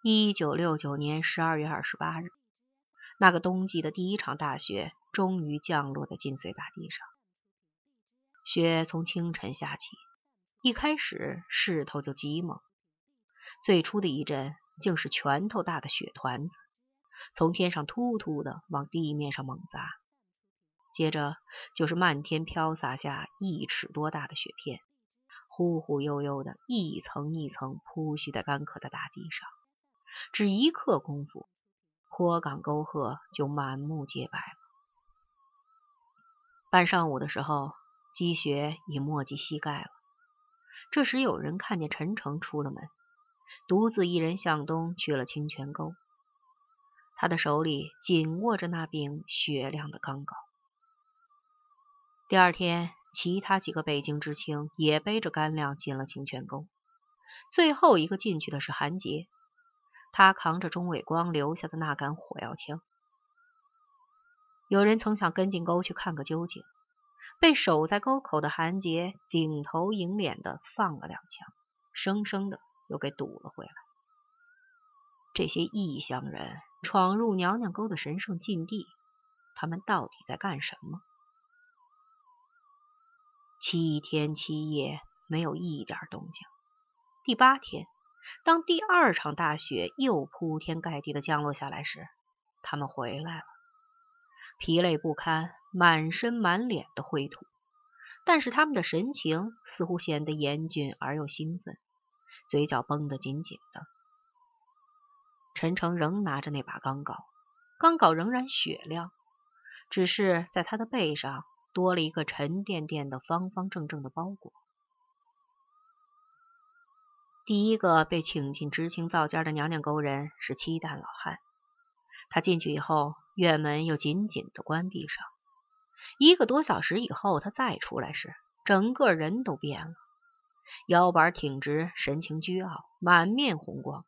一九六九年十二月二十八日，那个冬季的第一场大雪终于降落在晋绥大地上。雪从清晨下起，一开始势头就极猛。最初的一阵竟是拳头大的雪团子，从天上突突的往地面上猛砸。接着就是漫天飘洒下一尺多大的雪片，忽忽悠悠的一层一层铺叙在干渴的大地上。只一刻功夫，坡岗沟壑就满目皆白了。半上午的时候，积雪已没及膝盖了。这时有人看见陈诚出了门，独自一人向东去了清泉沟。他的手里紧握着那柄雪亮的钢镐。第二天，其他几个北京知青也背着干粮进了清泉沟。最后一个进去的是韩杰。他扛着钟伟光留下的那杆火药枪，有人曾想跟进沟去看个究竟，被守在沟口的韩杰顶头迎脸的放了两枪，生生的又给堵了回来。这些异乡人闯入娘娘沟的神圣禁地，他们到底在干什么？七天七夜没有一点动静，第八天。当第二场大雪又铺天盖地的降落下来时，他们回来了，疲累不堪，满身满脸的灰土，但是他们的神情似乎显得严峻而又兴奋，嘴角绷得紧紧的。陈诚仍拿着那把钢镐，钢镐仍然雪亮，只是在他的背上多了一个沉甸甸的方方正正的包裹。第一个被请进知青灶间的娘娘沟人是七蛋老汉。他进去以后，院门又紧紧的关闭上。一个多小时以后，他再出来时，整个人都变了，腰板挺直，神情倨傲，满面红光。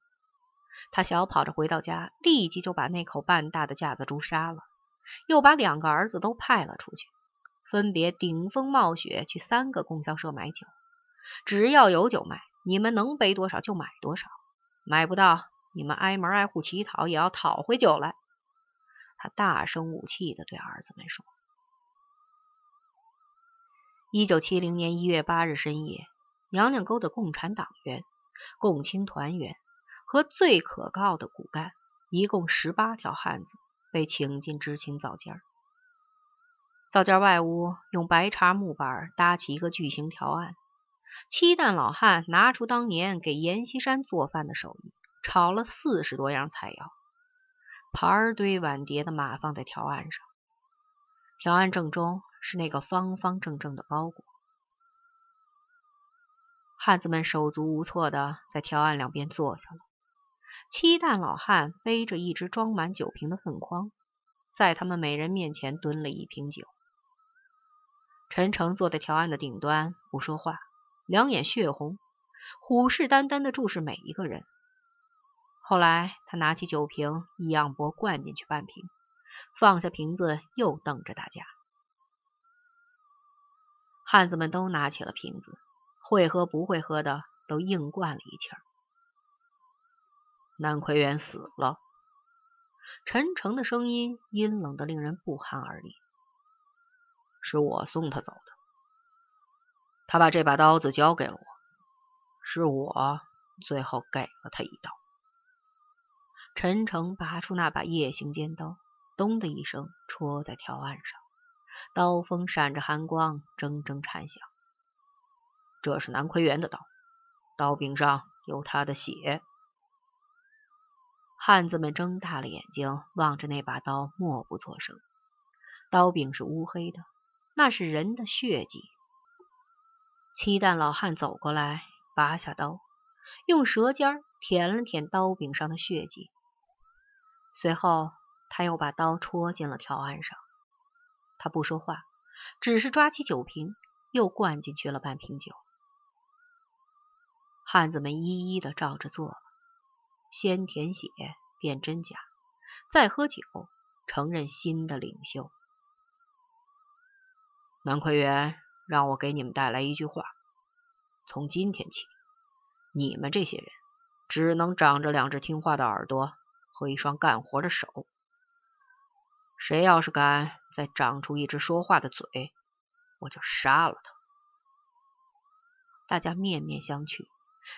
他小跑着回到家，立即就把那口半大的架子猪杀了，又把两个儿子都派了出去，分别顶风冒雪去三个供销社买酒，只要有酒卖。你们能背多少就买多少，买不到，你们挨门挨户乞讨也要讨回酒来。他大声武气的对儿子们说：“一九七零年一月八日深夜，娘娘沟的共产党员、共青团员和最可靠的骨干，一共十八条汉子被请进知青灶间。灶间外屋用白茬木板搭起一个巨型条案。”七蛋老汉拿出当年给阎锡山做饭的手艺，炒了四十多样菜肴，盘儿堆碗碟的码放在条案上。条案正中是那个方方正正的包裹。汉子们手足无措的在条案两边坐下了。七蛋老汉背着一只装满酒瓶的粪筐，在他们每人面前蹲了一瓶酒。陈诚坐在条案的顶端，不说话。两眼血红，虎视眈眈的注视每一个人。后来，他拿起酒瓶，一仰脖灌进去半瓶，放下瓶子，又瞪着大家。汉子们都拿起了瓶子，会喝不会喝的都硬灌了一气儿。南奎元死了。陈诚的声音阴冷的令人不寒而栗。是我送他走的。他把这把刀子交给了我，是我最后给了他一刀。陈诚拔出那把夜行尖刀，咚的一声戳在条案上，刀锋闪着寒光，铮铮颤响。这是南奎元的刀，刀柄上有他的血。汉子们睁大了眼睛望着那把刀，默不作声。刀柄是乌黑的，那是人的血迹。七蛋老汉走过来，拔下刀，用舌尖舔了舔刀柄上的血迹，随后他又把刀戳进了条案上。他不说话，只是抓起酒瓶，又灌进去了半瓶酒。汉子们一一的照着做了，先舔血辨真假，再喝酒承认新的领袖南奎元。让我给你们带来一句话：从今天起，你们这些人只能长着两只听话的耳朵和一双干活的手。谁要是敢再长出一只说话的嘴，我就杀了他。大家面面相觑，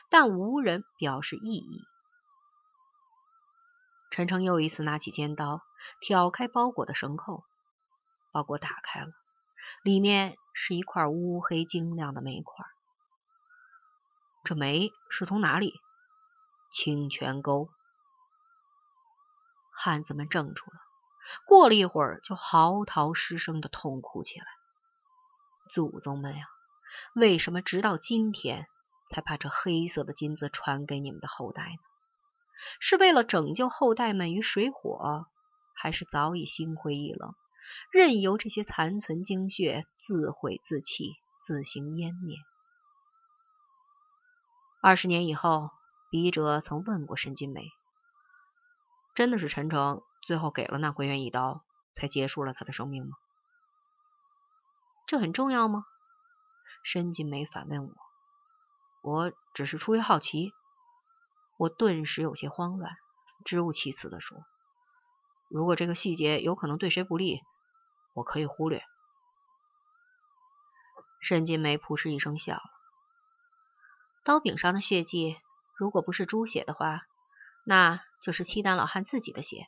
但无人表示异议。陈诚又一次拿起尖刀，挑开包裹的绳扣，包裹打开了，里面是一块乌黑晶亮的煤块。这煤是从哪里？清泉沟。汉子们怔住了。过了一会儿，就嚎啕失声的痛哭起来。祖宗们呀，为什么直到今天才把这黑色的金子传给你们的后代呢？是为了拯救后代们于水火，还是早已心灰意冷，任由这些残存精血自毁自弃，自行湮灭？二十年以后，笔者曾问过申金梅：“真的是陈诚？”最后给了那奎元一刀，才结束了他的生命吗？这很重要吗？申金梅反问我。我只是出于好奇。我顿时有些慌乱，支吾其词的说：“如果这个细节有可能对谁不利，我可以忽略。”沈金梅扑哧一声笑了。刀柄上的血迹，如果不是猪血的话，那就是契丹老汉自己的血。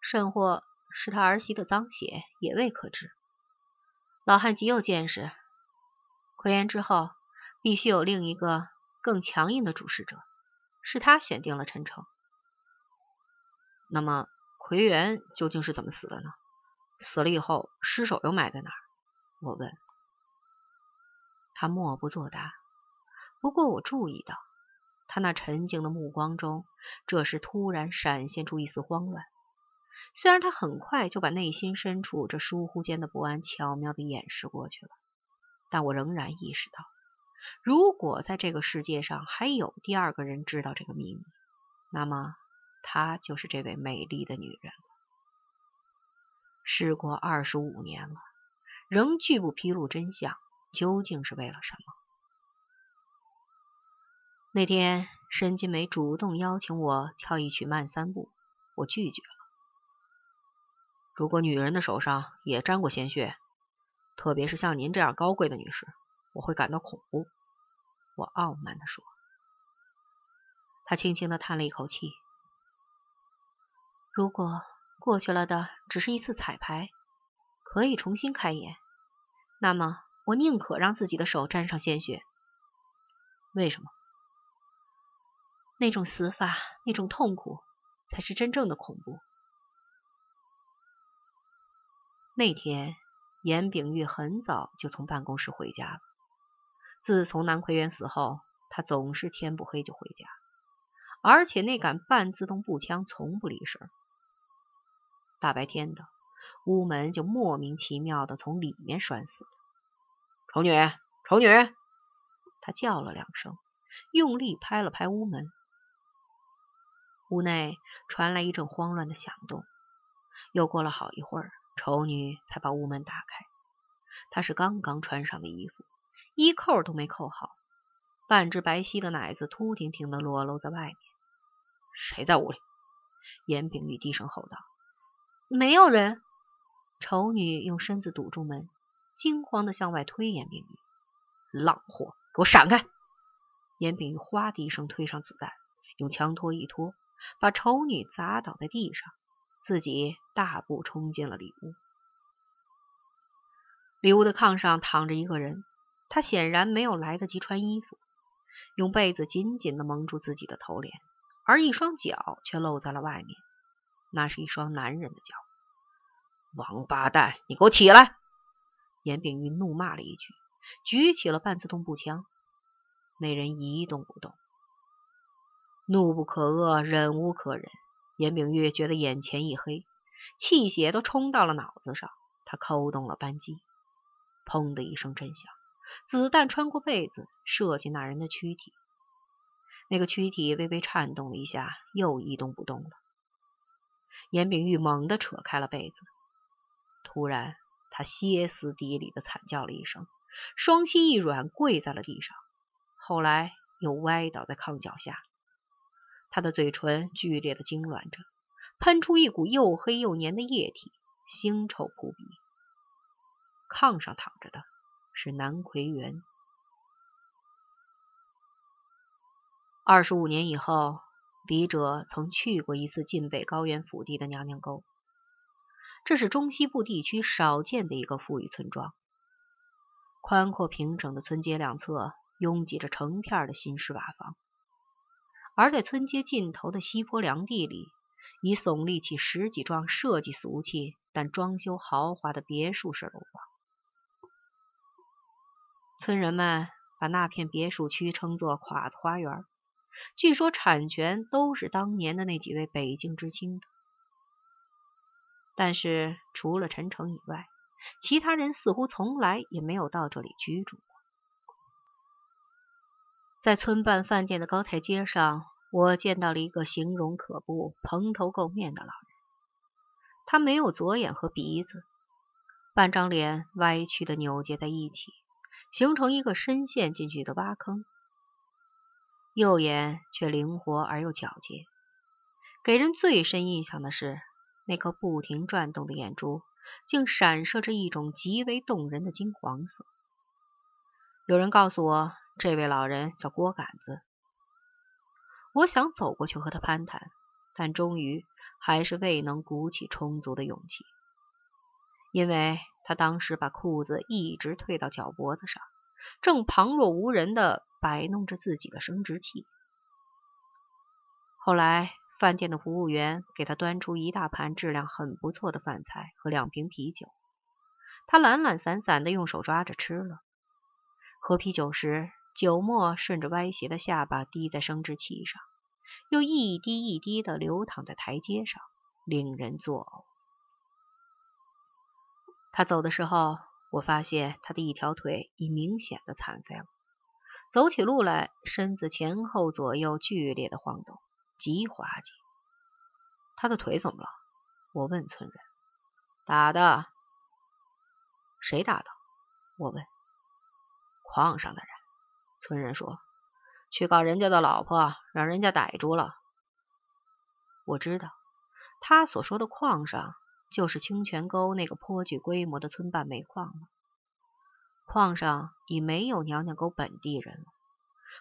甚或是他儿媳的脏血，也未可知。老汉极有见识，奎元之后必须有另一个更强硬的主事者，是他选定了陈诚。那么奎元究竟是怎么死的呢？死了以后尸首又埋在哪儿？我问。他默不作答。不过我注意到，他那沉静的目光中，这时突然闪现出一丝慌乱。虽然他很快就把内心深处这疏忽间的不安巧妙的掩饰过去了，但我仍然意识到，如果在这个世界上还有第二个人知道这个秘密，那么她就是这位美丽的女人。事过二十五年了，仍拒不披露真相，究竟是为了什么？那天，申金梅主动邀请我跳一曲慢三步，我拒绝了。如果女人的手上也沾过鲜血，特别是像您这样高贵的女士，我会感到恐怖。我傲慢地说。他轻轻地叹了一口气。如果过去了的只是一次彩排，可以重新开演，那么我宁可让自己的手沾上鲜血。为什么？那种死法，那种痛苦，才是真正的恐怖。那天，严炳玉很早就从办公室回家了。自从南奎元死后，他总是天不黑就回家，而且那杆半自动步枪从不离身。大白天的，屋门就莫名其妙的从里面栓死了。丑女，丑女！他叫了两声，用力拍了拍屋门。屋内传来一阵慌乱的响动。又过了好一会儿。丑女才把屋门打开。她是刚刚穿上的衣服，衣扣都没扣好，半只白皙的奶子突挺挺的裸露在外面。谁在屋里？严炳玉低声吼道：“没有人。”丑女用身子堵住门，惊慌的向外推严炳玉。浪货，给我闪开！严炳玉哗的一声推上子弹，用枪托一托，把丑女砸倒在地上。自己大步冲进了里屋。里屋的炕上躺着一个人，他显然没有来得及穿衣服，用被子紧紧的蒙住自己的头脸，而一双脚却露在了外面。那是一双男人的脚。王八蛋，你给我起来！严炳玉怒骂了一句，举起了半自动步枪。那人一动不动。怒不可遏，忍无可忍。严炳玉觉得眼前一黑，气血都冲到了脑子上。他扣动了扳机，砰的一声震响，子弹穿过被子，射进那人的躯体。那个躯体微微颤动了一下，又一动不动了。严炳玉猛地扯开了被子，突然他歇斯底里的惨叫了一声，双膝一软，跪在了地上。后来又歪倒在炕脚下。他的嘴唇剧烈的痉挛着，喷出一股又黑又黏的液体，腥臭扑鼻。炕上躺着的是南奎元。二十五年以后，笔者曾去过一次晋北高原腹地的娘娘沟，这是中西部地区少见的一个富裕村庄。宽阔平整的村街两侧拥挤着成片的新式瓦房，而在村街尽头的西坡凉地里，已耸立起十几幢设计俗气但装修豪华的别墅式楼房。村人们把那片别墅区称作“侉子花园”，据说产权都是当年的那几位北京知青的。但是除了陈诚以外，其他人似乎从来也没有到这里居住过。在村办饭店的高台阶上，我见到了一个形容可怖、蓬头垢面的老人。他没有左眼和鼻子，半张脸歪曲的扭结在一起，形成一个深陷进去的挖坑。右眼却灵活而又皎洁，给人最深印象的是那颗不停转动的眼珠。竟闪烁着一种极为动人的金黄色。有人告诉我，这位老人叫郭杆子。我想走过去和他攀谈，但终于还是未能鼓起充足的勇气，因为他当时把裤子一直退到脚脖子上，正旁若无人的摆弄着自己的生殖器。后来。饭店的服务员给他端出一大盘质量很不错的饭菜和两瓶啤酒，他懒懒散散的用手抓着吃了。喝啤酒时，酒沫顺着歪斜的下巴滴在生殖器上，又一滴一滴的流淌在台阶上，令人作呕。他走的时候，我发现他的一条腿已明显的残废了，走起路来身子前后左右剧烈的晃动。极滑稽，他的腿怎么了？我问村人。打的？谁打的？我问。矿上的人。村人说，去告人家的老婆，让人家逮住了。我知道，他所说的矿上，就是清泉沟那个颇具规模的村办煤矿了。矿上已没有娘娘沟本地人了。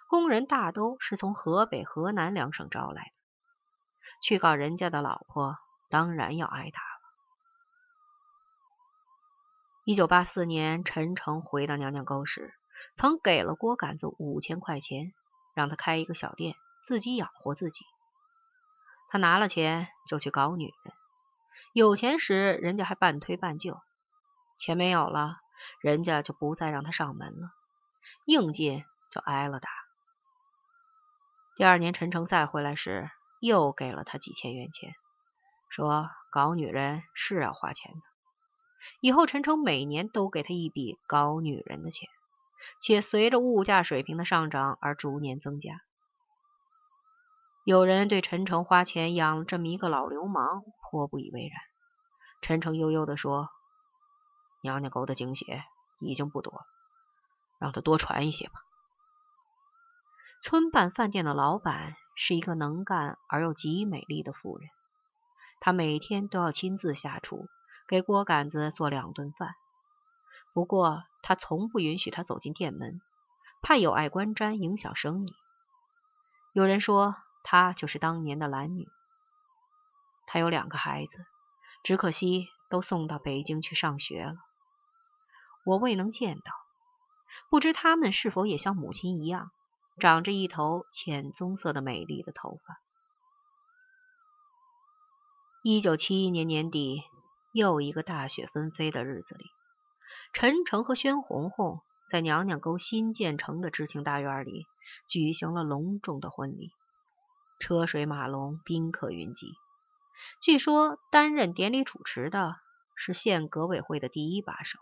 工人大都是从河北、河南两省招来的，去告人家的老婆，当然要挨打了。一九八四年，陈诚回到娘娘沟时，曾给了郭杆子五千块钱，让他开一个小店，自己养活自己。他拿了钱就去搞女人，有钱时人家还半推半就，钱没有了，人家就不再让他上门了，硬进就挨了打。第二年，陈诚再回来时，又给了他几千元钱，说搞女人是要花钱的。以后，陈诚每年都给他一笔搞女人的钱，且随着物价水平的上涨而逐年增加。有人对陈诚花钱养这么一个老流氓颇不以为然。陈诚悠悠地说：“娘娘沟的精血已经不多了，让他多传一些吧。”村办饭店的老板是一个能干而又极美丽的妇人，她每天都要亲自下厨，给锅杆子做两顿饭。不过，她从不允许他走进店门，怕有碍观瞻，影响生意。有人说，她就是当年的兰女。她有两个孩子，只可惜都送到北京去上学了。我未能见到，不知他们是否也像母亲一样。长着一头浅棕色的美丽的头发。一九七一年年底，又一个大雪纷飞的日子里，陈诚和宣红红在娘娘沟新建成的知青大院里举行了隆重的婚礼，车水马龙，宾客云集。据说担任典礼主持的是县革委会的第一把手，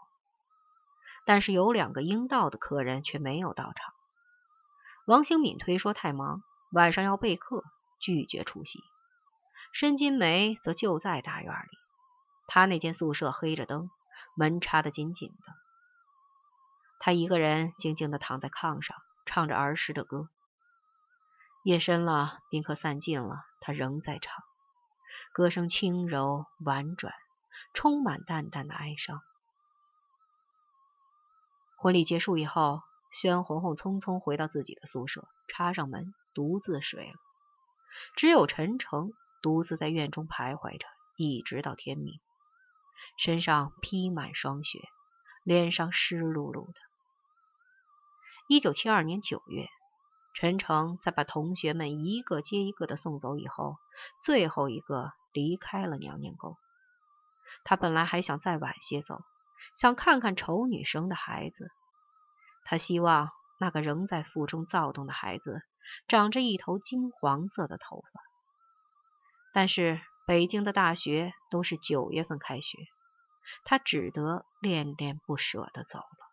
但是有两个应到的客人却没有到场。王兴敏推说太忙，晚上要备课，拒绝出席。申金梅则就在大院里，她那间宿舍黑着灯，门插得紧紧的。她一个人静静地躺在炕上，唱着儿时的歌。夜深了，宾客散尽了，他仍在唱，歌声轻柔婉转，充满淡淡的哀伤。婚礼结束以后，宣红红匆匆回到自己的宿舍，插上门，独自睡了。只有陈诚独自在院中徘徊着，一直到天明，身上披满霜雪，脸上湿漉漉的。一九七二年九月。陈诚在把同学们一个接一个的送走以后，最后一个离开了娘娘沟。他本来还想再晚些走，想看看丑女生的孩子。他希望那个仍在腹中躁动的孩子长着一头金黄色的头发。但是北京的大学都是九月份开学，他只得恋恋不舍的走了。